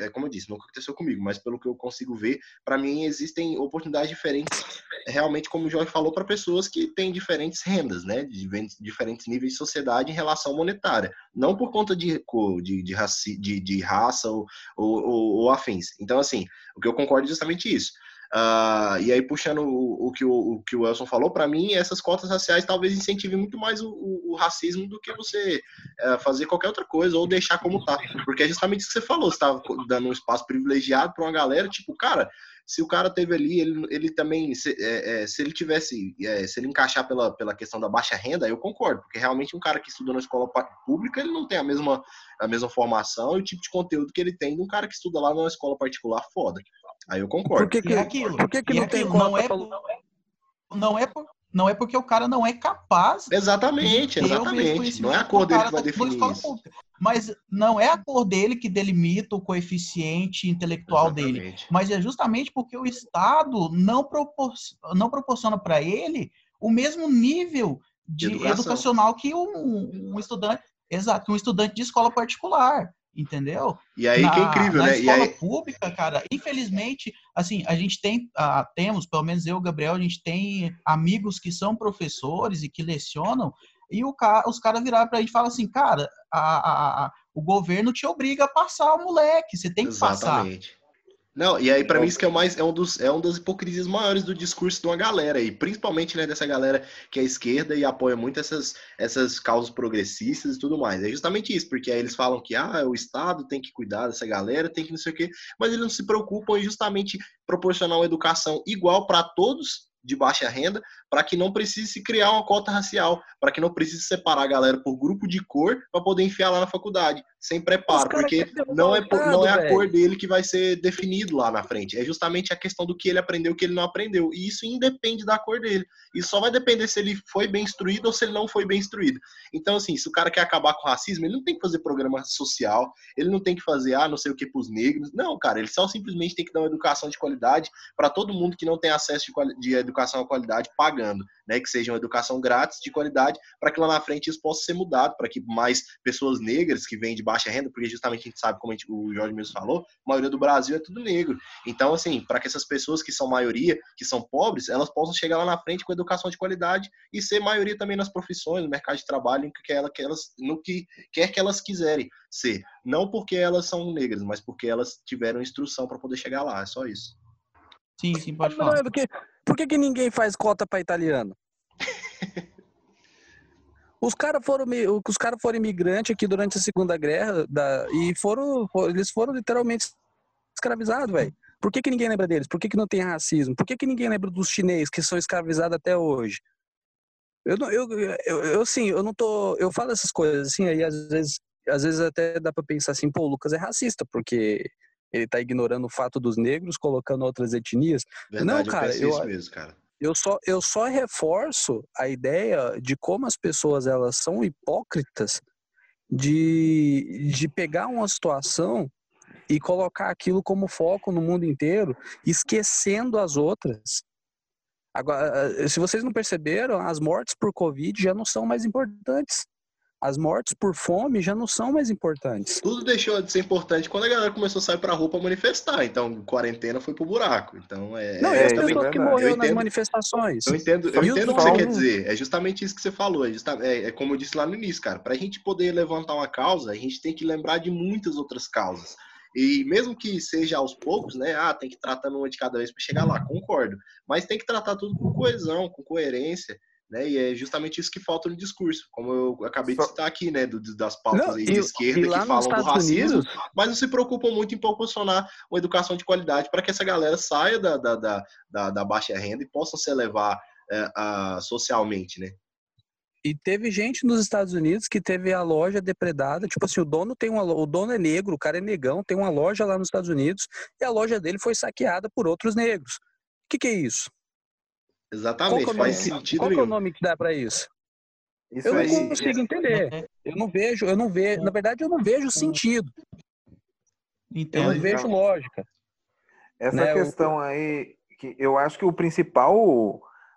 É como eu disse, não aconteceu comigo, mas pelo que eu consigo ver, para mim existem oportunidades diferentes, realmente, como o Jorge falou, para pessoas que têm diferentes rendas, né? De diferentes níveis de sociedade em relação monetária. Não por conta de, de, de, raci, de, de raça ou, ou, ou, ou afins. Então, assim, o que eu concordo é justamente isso. Uh, e aí, puxando o, o, que o, o que o Elson falou, para mim, essas cotas raciais talvez incentivem muito mais o, o, o racismo do que você uh, fazer qualquer outra coisa ou deixar como tá. Porque é justamente isso que você falou, você tá dando um espaço privilegiado para uma galera, tipo, cara, se o cara teve ali, ele, ele também, se, é, é, se ele tivesse, é, se ele encaixar pela, pela questão da baixa renda, eu concordo, porque realmente um cara que estuda na escola pública, ele não tem a mesma, a mesma formação e o tipo de conteúdo que ele tem de um cara que estuda lá numa escola particular foda. Aí eu concordo. Por que, que, aquilo, por que, que não tem não é, não é por, não é porque o cara não é capaz. Exatamente, exatamente. Não é a cor dele que vai definir isso. Mas não é a cor dele que delimita o coeficiente intelectual exatamente. dele. Mas é justamente porque o Estado não, propor, não proporciona para ele o mesmo nível de educacional que um, um, estudante, exato, um estudante de escola particular entendeu? E aí na, que é incrível, na né? escola aí... pública, cara, infelizmente, assim, a gente tem, uh, temos, pelo menos eu, Gabriel, a gente tem amigos que são professores e que lecionam, e o cara, os caras viraram pra gente e falam assim, cara, a, a, a, o governo te obriga a passar o moleque, você tem que Exatamente. passar. Não, e aí para mim isso que é, o mais, é, um dos, é um das hipocrisias maiores do discurso de uma galera, e principalmente né, dessa galera que é esquerda e apoia muito essas, essas causas progressistas e tudo mais. É justamente isso, porque aí eles falam que ah, o Estado tem que cuidar dessa galera, tem que não sei o quê, mas eles não se preocupam em justamente proporcionar uma educação igual para todos de baixa renda, para que não precise se criar uma cota racial, para que não precise separar a galera por grupo de cor para poder enfiar lá na faculdade, sem preparo, porque não é, não é a cor dele que vai ser definido lá na frente, é justamente a questão do que ele aprendeu, o que ele não aprendeu, e isso independe da cor dele, isso só vai depender se ele foi bem instruído ou se ele não foi bem instruído. Então, assim, se o cara quer acabar com o racismo, ele não tem que fazer programa social, ele não tem que fazer, ah, não sei o que para os negros, não, cara, ele só simplesmente tem que dar uma educação de qualidade para todo mundo que não tem acesso de, de educação à qualidade pagando né, que seja uma educação grátis, de qualidade, para que lá na frente isso possa ser mudado, para que mais pessoas negras que vêm de baixa renda, porque justamente a gente sabe, como a gente, o Jorge mesmo falou, a maioria do Brasil é tudo negro. Então, assim, para que essas pessoas que são maioria, que são pobres, elas possam chegar lá na frente com educação de qualidade e ser maioria também nas profissões, no mercado de trabalho, no que, ela, que elas, no que quer que elas quiserem ser. Não porque elas são negras, mas porque elas tiveram instrução para poder chegar lá, é só isso. Sim, sim, pode falar. Não, é porque por que, que ninguém faz cota para italiano? Os caras foram, os cara foram imigrantes aqui durante a Segunda Guerra da, e foram, eles foram literalmente escravizados, velho. Por que, que ninguém lembra deles? Por que, que não tem racismo? Por que, que ninguém lembra dos chineses que são escravizados até hoje? Eu, eu, eu, eu, assim, eu não tô. Eu falo essas coisas assim, aí às vezes, às vezes até dá pra pensar assim, pô, o Lucas é racista, porque ele está ignorando o fato dos negros, colocando outras etnias. Verdade, não, cara, eu, eu, mesmo, cara. eu só eu só reforço a ideia de como as pessoas elas são hipócritas de, de pegar uma situação e colocar aquilo como foco no mundo inteiro, esquecendo as outras. Agora, se vocês não perceberam, as mortes por Covid já não são mais importantes as mortes por fome já não são mais importantes. Tudo deixou de ser importante quando a galera começou a sair pra rua pra manifestar. Então, quarentena foi pro buraco. Então, é. Não, é, as pessoas é que morreram nas manifestações. Eu entendo, eu entendo o que você quer dizer. É justamente isso que você falou. É, é, é como eu disse lá no início, cara. Pra gente poder levantar uma causa, a gente tem que lembrar de muitas outras causas. E mesmo que seja aos poucos, né? Ah, tem que tratar uma de cada vez para chegar lá, concordo. Mas tem que tratar tudo com coesão, com coerência Né? E é justamente isso que falta no discurso, como eu acabei de citar aqui, né? do- das pautas Não, aí e- de esquerda e que falam do Estados racismo, Unidos, mas não se preocupam muito em proporcionar uma educação de qualidade para que essa galera saia da, da, da, da- da baixa renda e possam se elevar é, a- socialmente, né? E teve gente nos Estados Unidos que teve a loja depredada. Tipo assim, o dono tem uma o dono é negro, o cara é negão, tem uma loja lá nos Estados Unidos e a loja dele foi saqueada por outros negros. O que, que é isso? Qual Exatamente, que é o nome, faz sentido qual que é o nome que dá pra isso? Isso Eu não aí, consigo entender. Eu não vejo, eu não vejo, na verdade eu não vejo sentido. Eu Entendo. não vejo lógica. Essa né, o- questão aí, que eu acho que o principal,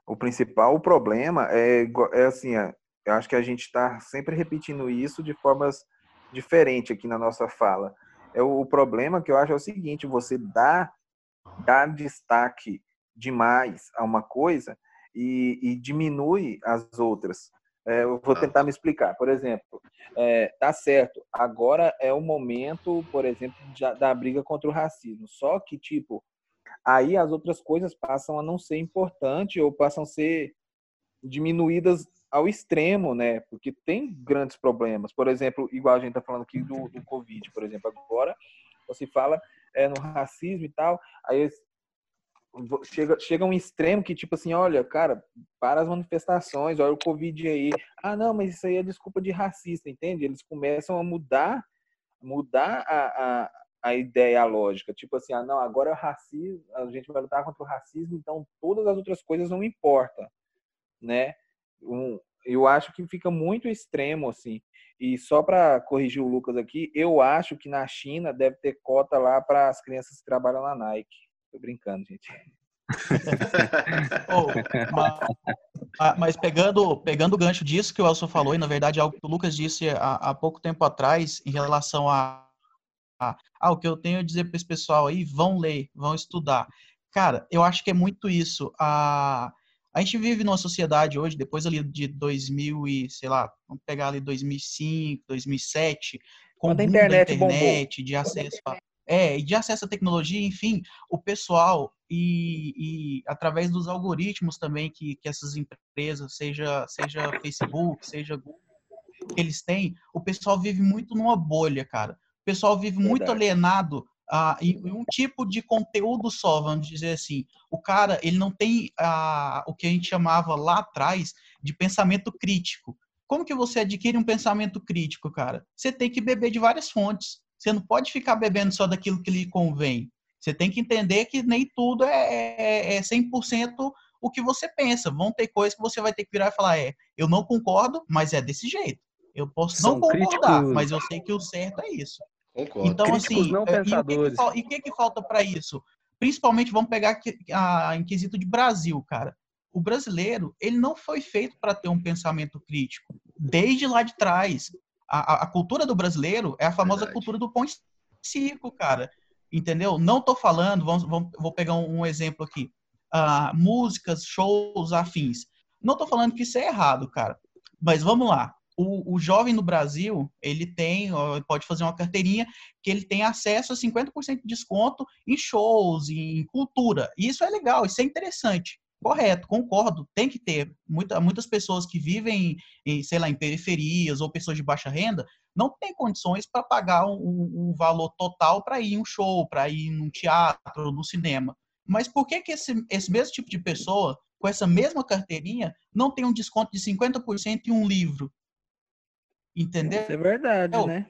o principal problema é, é assim, é, eu acho que a gente está sempre repetindo isso de formas diferentes aqui na nossa fala. É o, o problema que eu acho é o seguinte: você dá, dá destaque demais a uma coisa e, e diminui as outras. É, eu vou tentar me explicar. Por exemplo, é, tá certo. Agora é o momento, por exemplo, de- da briga contra o racismo. Só que, tipo, aí as outras coisas passam a não ser importantes ou passam a ser diminuídas ao extremo, né? Porque tem grandes problemas. Por exemplo, igual a gente tá falando aqui do, do Covid, por exemplo, agora você fala é, no racismo e tal, aí chega, chega um extremo que, tipo assim, olha, cara, para as manifestações, olha o Covid aí. Ah, não, mas isso aí é desculpa de racista, entende? Eles começam a mudar, mudar a, a, a ideia, a lógica. Tipo assim, ah, não, agora é racismo, a gente vai lutar contra o racismo, então todas as outras coisas não importam, né? Um, eu acho que fica muito extremo, assim. E só para corrigir o Lucas aqui, eu acho que na China deve ter cota lá para as crianças que trabalham na Nike. Tô brincando, gente. Ô, ma- ah, mas pegando, pegando o gancho disso que o Elson falou, e na verdade é algo que o Lucas disse há, há pouco tempo atrás, em relação a, a ah, o que eu tenho a dizer para esse pessoal aí, vão ler, vão estudar. Cara, eu acho que é muito isso. A, a gente vive numa sociedade hoje, depois ali de 2000 e, sei lá, vamos pegar ali 2005, 2007, com a internet internet, de acesso a, é, de acesso à tecnologia, enfim, o pessoal e, e através dos algoritmos também que, que essas empresas, seja, seja Facebook, seja Google, que eles têm, o pessoal vive muito numa bolha, cara. O pessoal vive muito Verdade. alienado ah, em, em um tipo de conteúdo só, vamos dizer assim. O cara, ele não tem ah, o que a gente chamava lá atrás de pensamento crítico. Como que você adquire um pensamento crítico, cara? Você tem que beber de várias fontes. Você não pode ficar bebendo só daquilo que lhe convém. Você tem que entender que nem tudo é, é, é 100% o que você pensa. Vão ter coisas que você vai ter que virar e falar: é, eu não concordo, mas é desse jeito. Eu posso São não concordar, críticos- mas eu sei que o certo é isso. Concordo. Então, Críticos assim, não é, e o que que e que, que falta para isso? Principalmente, vamos pegar aqui, a, em quesito de Brasil, cara. O brasileiro, ele não foi feito para ter um pensamento crítico. Desde lá de trás. A, a- cultura do brasileiro é a famosa Verdade. cultura do pão e circo, cara. Entendeu? Não tô falando, vamos, vamos- vou pegar um, um exemplo aqui. Ah, músicas, shows, afins. Não tô falando que isso é errado, cara. Mas vamos lá. O, o jovem no Brasil, ele tem, pode fazer uma carteirinha que ele tem acesso a 50% de desconto em shows, em cultura. E isso é legal, isso é interessante. Correto, concordo, tem que ter. Muita, muitas pessoas que vivem, em, sei lá, em periferias ou pessoas de baixa renda não têm condições para pagar um, um valor total para ir em um show, para ir num teatro, no cinema. Mas por que, que esse, esse mesmo tipo de pessoa, com essa mesma carteirinha, não tem um desconto de 50% em um livro? Entendeu? Isso é verdade, Eu- né?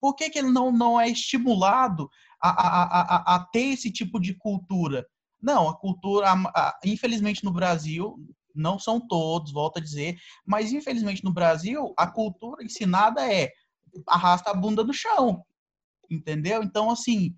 por que, que ele não, não é estimulado a, a, a, a- a ter esse tipo de cultura? Não, a cultura, a- a- infelizmente no Brasil, não são todos, volto a dizer, mas infelizmente no Brasil, a cultura ensinada é arrasta a bunda no chão, entendeu? Então, assim,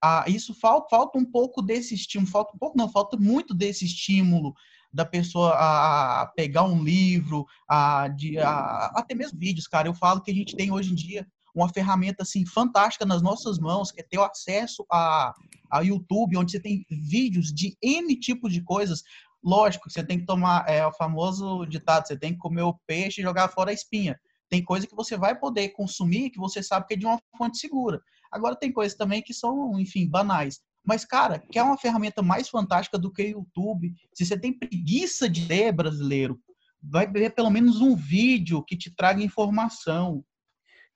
a- isso falta, falta um pouco desse estímulo, falta um pouco, não, falta muito desse estímulo da pessoa a, a pegar um livro, a, de, a- até mesmo vídeos, cara. Eu falo que a gente tem hoje em dia uma ferramenta assim fantástica nas nossas mãos, que é ter o acesso a, a YouTube, onde você tem vídeos de N tipos de coisas. Lógico, você tem que tomar é, o famoso ditado, você tem que comer o peixe e jogar fora a espinha. Tem coisa que você vai poder consumir que você sabe que é de uma fonte segura. Agora tem coisas também que são, enfim, banais. Mas, cara, quer uma ferramenta mais fantástica do que o YouTube? Se você tem preguiça de ler brasileiro, vai ver pelo menos um vídeo que te traga informação.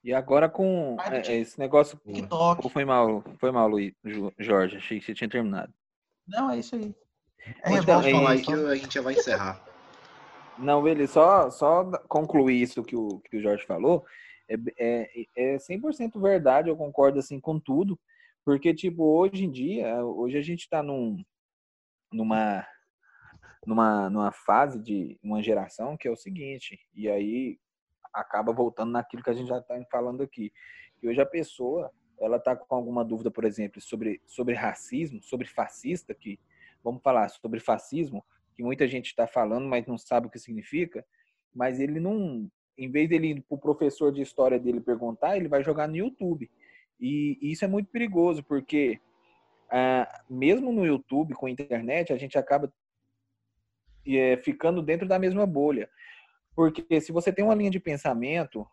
E agora com é, esse negócio. TikTok. Ou foi mal, foi mal, Luiz, Jorge. Achei que você tinha terminado. Não, é isso aí. É Então, revolta, é Fala aí só- que a gente já vai encerrar. Não, ele só, só concluir isso que o, que o Jorge falou. É, é, é 100% verdade, eu concordo assim com tudo. Porque, tipo, hoje em dia, hoje a gente está num, numa, numa, numa fase de uma geração que é o seguinte, e aí acaba voltando naquilo que a gente já está falando aqui. Que hoje a pessoa, ela está com alguma dúvida, por exemplo, sobre, sobre racismo, sobre fascista, que vamos falar sobre fascismo, que muita gente está falando, mas não sabe o que significa, mas ele não, em vez dele ir para o professor de história dele perguntar, ele vai jogar no YouTube. E, e isso é muito perigoso, porque ah, mesmo no YouTube, com a internet, a gente acaba é, ficando dentro da mesma bolha. Porque se você tem uma linha de pensamento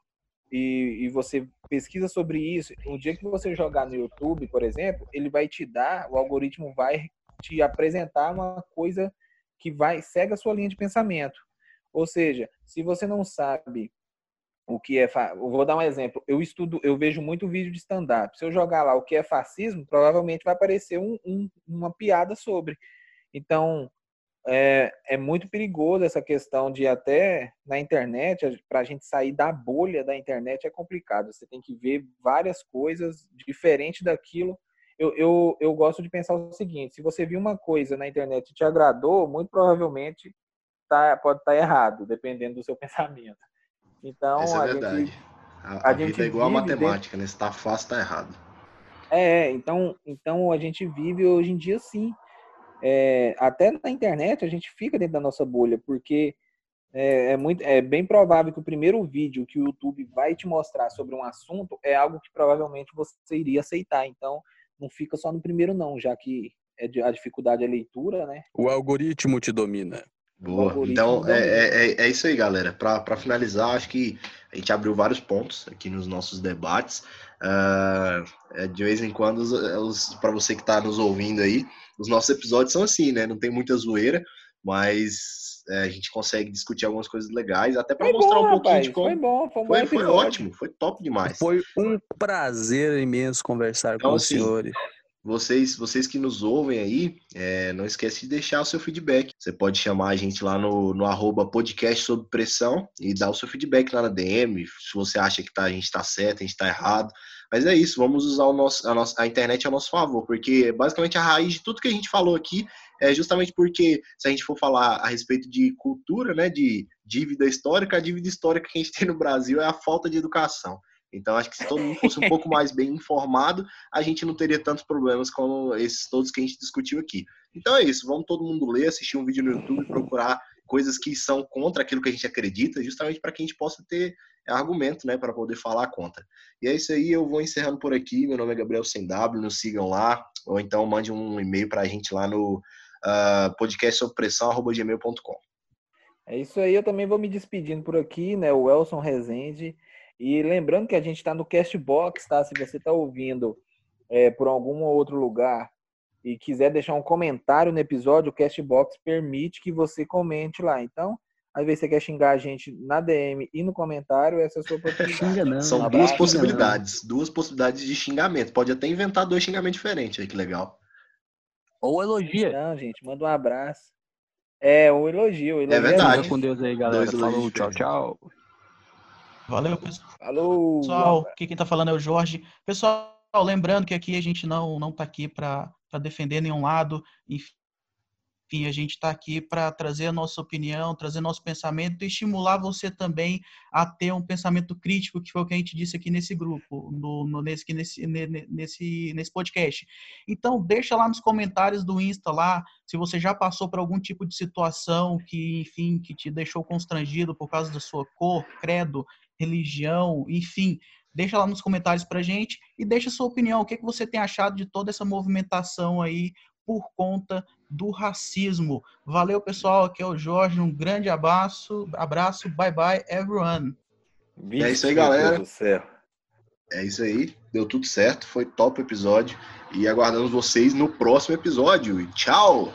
e, e você pesquisa sobre isso, o dia que você jogar no YouTube, por exemplo, ele vai te dar, o algoritmo vai te apresentar uma coisa que vai segue a sua linha de pensamento. Ou seja, se você não sabe o que é, eu vou dar um exemplo. Eu estudo, eu vejo muito vídeo de stand-up. Se eu jogar lá o que é fascismo, provavelmente vai aparecer um- um- uma piada sobre. Então, é, é muito perigoso essa questão de até na internet, para a gente sair da bolha da internet é complicado. Você tem que ver várias coisas diferentes daquilo. Eu, eu, eu gosto de pensar o seguinte: se você viu uma coisa na internet e te agradou, muito provavelmente tá, pode estar errado, dependendo do seu pensamento. Então, Essa a é gente verdade. A, a a gente vida é igual a matemática, né? Se tá fácil, tá errado. É, então, então a gente vive hoje em dia sim. É, até na internet a gente fica dentro da nossa bolha, porque é, é muito, é bem provável que o primeiro vídeo que o YouTube vai te mostrar sobre um assunto é algo que provavelmente você iria aceitar. Então, não fica só no primeiro não, já que é a dificuldade é leitura, né? O algoritmo te domina. Boa. Então, é, é, é- é isso aí, galera. Para finalizar, acho que a gente abriu vários pontos aqui nos nossos debates. É, de vez em quando, para você que está nos ouvindo aí, os nossos episódios são assim, né? Não tem muita zoeira, mas é, a gente consegue discutir algumas coisas legais, até para mostrar bom, um pouquinho rapaz, de como. foi bom, foi um bom Foi, foi ótimo, foi top demais. Foi um prazer imenso conversar Então, com os assim, senhores. Vocês, vocês que nos ouvem aí, é, não esquece de deixar o seu feedback. Você pode chamar a gente lá no, no arroba podcast sob pressão e dar o seu feedback lá na DM, se você acha que tá, a gente está certo, a gente está errado. Mas é isso, vamos usar o nosso, a, nossa, a internet a nosso favor, porque basicamente a raiz de tudo que a gente falou aqui é justamente porque se a gente for falar a respeito de cultura, né, de dívida histórica, a dívida histórica que a gente tem no Brasil é a falta de educação. Então, acho que se todo mundo fosse um pouco mais bem informado, a gente não teria tantos problemas como esses todos que a gente discutiu aqui. Então é isso, vamos todo mundo ler, assistir um vídeo no YouTube, procurar coisas que são contra aquilo que a gente acredita, justamente para que a gente possa ter argumento, né, para poder falar contra. E é isso aí, eu vou encerrando por aqui. Meu nome é Gabriel Sem W, nos sigam lá, ou então mande um e-mail para a gente lá no uh. É isso aí, eu também vou me despedindo por aqui, né? O Elson Rezende. E lembrando que a gente está no Castbox, tá? Se você está ouvindo é, por algum outro lugar e quiser deixar um comentário no episódio, o Castbox permite que você comente lá. Então, às vezes você quer xingar a gente na DM e no comentário, essa é a sua oportunidade. Xinga não. São duas abraço, possibilidades, duas possibilidades de xingamento. Pode até inventar dois xingamentos diferentes, aí que legal. Ou elogia. Não, gente, manda um abraço. É, um elogio. elogio É verdade. Fica com Deus aí, galera. Dois Falou, tchau, tchau. Valeu, pessoal. Falou! Pessoal, aqui quem tá falando é o Jorge. Pessoal, lembrando que aqui a gente não não tá aqui para defender nenhum lado. Enfim, a gente está aqui para trazer a nossa opinião, trazer nosso pensamento e estimular você também a ter um pensamento crítico, que foi o que a gente disse aqui nesse grupo, no, no- nesse, nesse, ne- nesse, nesse podcast. Então, deixa lá nos comentários do Insta lá, se você já passou por algum tipo de situação que, enfim, que te deixou constrangido por causa da sua cor, credo, religião, enfim, deixa lá nos comentários pra gente e deixa a sua opinião. O que, que você tem achado de toda essa movimentação aí por conta do racismo? Valeu, pessoal. Aqui é o Jorge. Um grande abraço. Abraço. Bye bye, everyone. Vixe, É isso aí, galera. do céu. É isso aí. deu tudo certo, foi top o episódio. E aguardamos vocês no próximo episódio. E tchau!